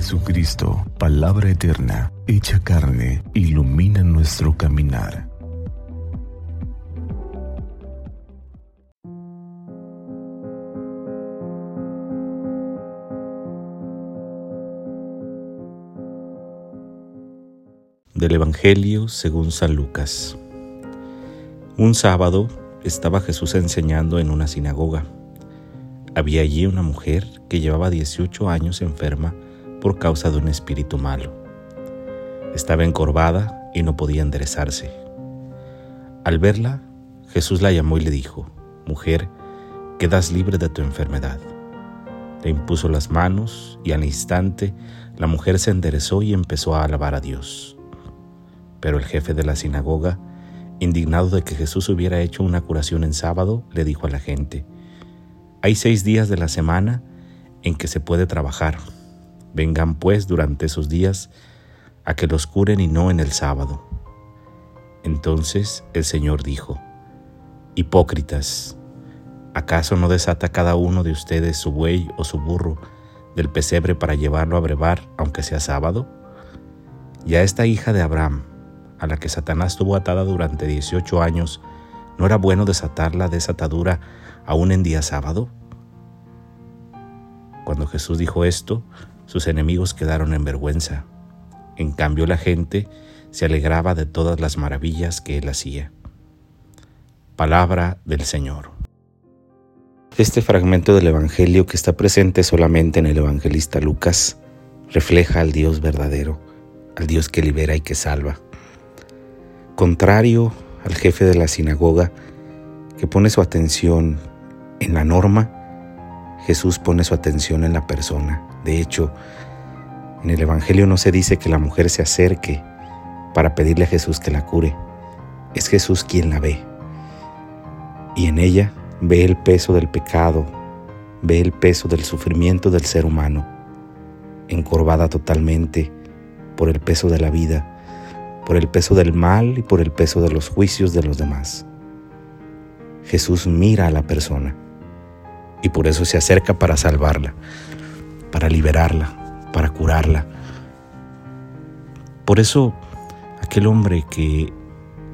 Jesucristo, palabra eterna, hecha carne, ilumina nuestro caminar. Del Evangelio según San Lucas. Un sábado estaba Jesús enseñando en una sinagoga. Había allí una mujer que llevaba 18 años enferma por causa de un espíritu malo. Estaba encorvada y no podía enderezarse. Al verla, Jesús la llamó y le dijo, Mujer, quedas libre de tu enfermedad. Le impuso las manos y al instante la mujer se enderezó y empezó a alabar a Dios. Pero el jefe de la sinagoga, indignado de que Jesús hubiera hecho una curación en sábado, le dijo a la gente, Hay seis días de la semana en que se puede trabajar Vengan pues durante esos días a que los curen y no en el sábado. Entonces el Señor dijo, Hipócritas, ¿acaso no desata cada uno de ustedes su buey o su burro del pesebre para llevarlo a brevar, aunque sea sábado? Y a esta hija de Abraham, a la que Satanás tuvo atada durante 18 años, ¿no era bueno desatarla de esa atadura aún en día sábado? Cuando Jesús dijo esto, sus enemigos quedaron en vergüenza. En cambio la gente se alegraba de todas las maravillas que él hacía. Palabra del Señor. Este fragmento del Evangelio que está presente solamente en el evangelista Lucas refleja al Dios verdadero, al Dios que libera y que salva. Contrario al jefe de la sinagoga que pone su atención en la norma, Jesús pone su atención en la persona. De hecho, en el Evangelio no se dice que la mujer se acerque para pedirle a Jesús que la cure. Es Jesús quien la ve. Y en ella ve el peso del pecado, ve el peso del sufrimiento del ser humano, encorvada totalmente por el peso de la vida, por el peso del mal y por el peso de los juicios de los demás. Jesús mira a la persona y por eso se acerca para salvarla, para liberarla, para curarla. Por eso aquel hombre que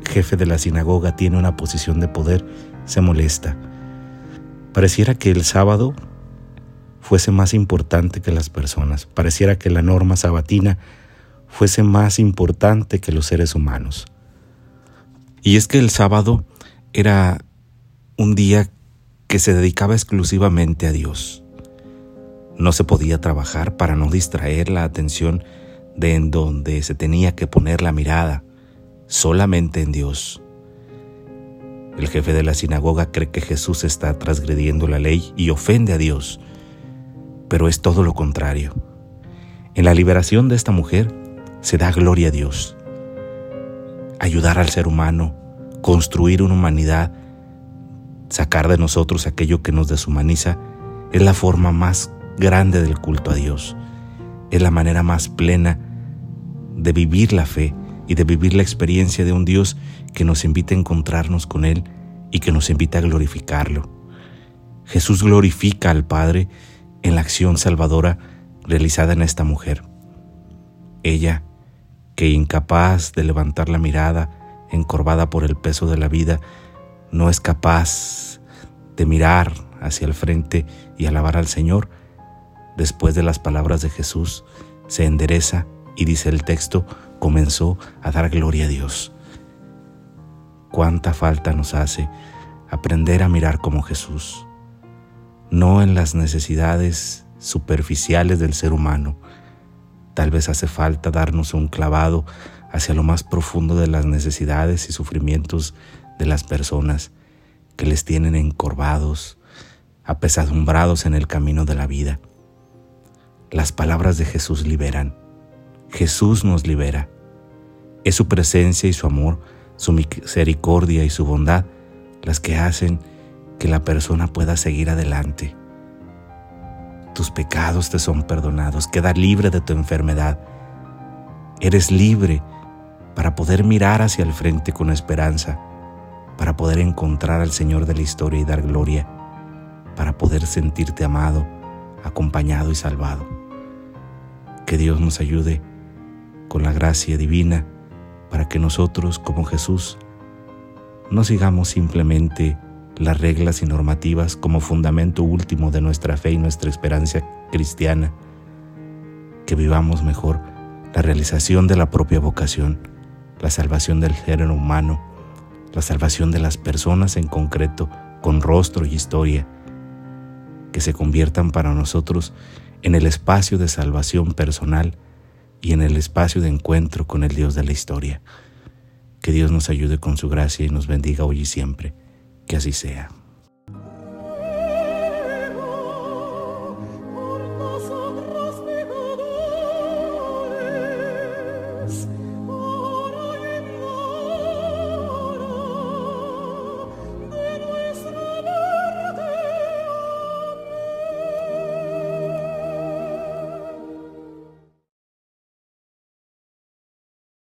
jefe de la sinagoga tiene una posición de poder se molesta. Pareciera que el sábado fuese más importante que las personas, pareciera que la norma sabatina fuese más importante que los seres humanos. Y es que el sábado era un día que se dedicaba exclusivamente a Dios. No se podía trabajar para no distraer la atención de en donde se tenía que poner la mirada, solamente en Dios. El jefe de la sinagoga cree que Jesús está transgrediendo la ley y ofende a Dios, pero es todo lo contrario. En la liberación de esta mujer se da gloria a Dios. Ayudar al ser humano, construir una humanidad Sacar de nosotros aquello que nos deshumaniza es la forma más grande del culto a Dios. Es la manera más plena de vivir la fe y de vivir la experiencia de un Dios que nos invita a encontrarnos con Él y que nos invita a glorificarlo. Jesús glorifica al Padre en la acción salvadora realizada en esta mujer. Ella, que incapaz de levantar la mirada, encorvada por el peso de la vida, no es capaz de mirar hacia el frente y alabar al Señor, después de las palabras de Jesús, se endereza y dice el texto, comenzó a dar gloria a Dios. Cuánta falta nos hace aprender a mirar como Jesús, no en las necesidades superficiales del ser humano. Tal vez hace falta darnos un clavado hacia lo más profundo de las necesidades y sufrimientos de las personas que les tienen encorvados, apesadumbrados en el camino de la vida. Las palabras de Jesús liberan. Jesús nos libera. Es su presencia y su amor, su misericordia y su bondad las que hacen que la persona pueda seguir adelante. Tus pecados te son perdonados, queda libre de tu enfermedad. Eres libre para poder mirar hacia el frente con esperanza para poder encontrar al Señor de la historia y dar gloria, para poder sentirte amado, acompañado y salvado. Que Dios nos ayude con la gracia divina para que nosotros, como Jesús, no sigamos simplemente las reglas y normativas como fundamento último de nuestra fe y nuestra esperanza cristiana, que vivamos mejor la realización de la propia vocación, la salvación del género humano, la salvación de las personas en concreto, con rostro y historia, que se conviertan para nosotros en el espacio de salvación personal y en el espacio de encuentro con el Dios de la historia. Que Dios nos ayude con su gracia y nos bendiga hoy y siempre. Que así sea.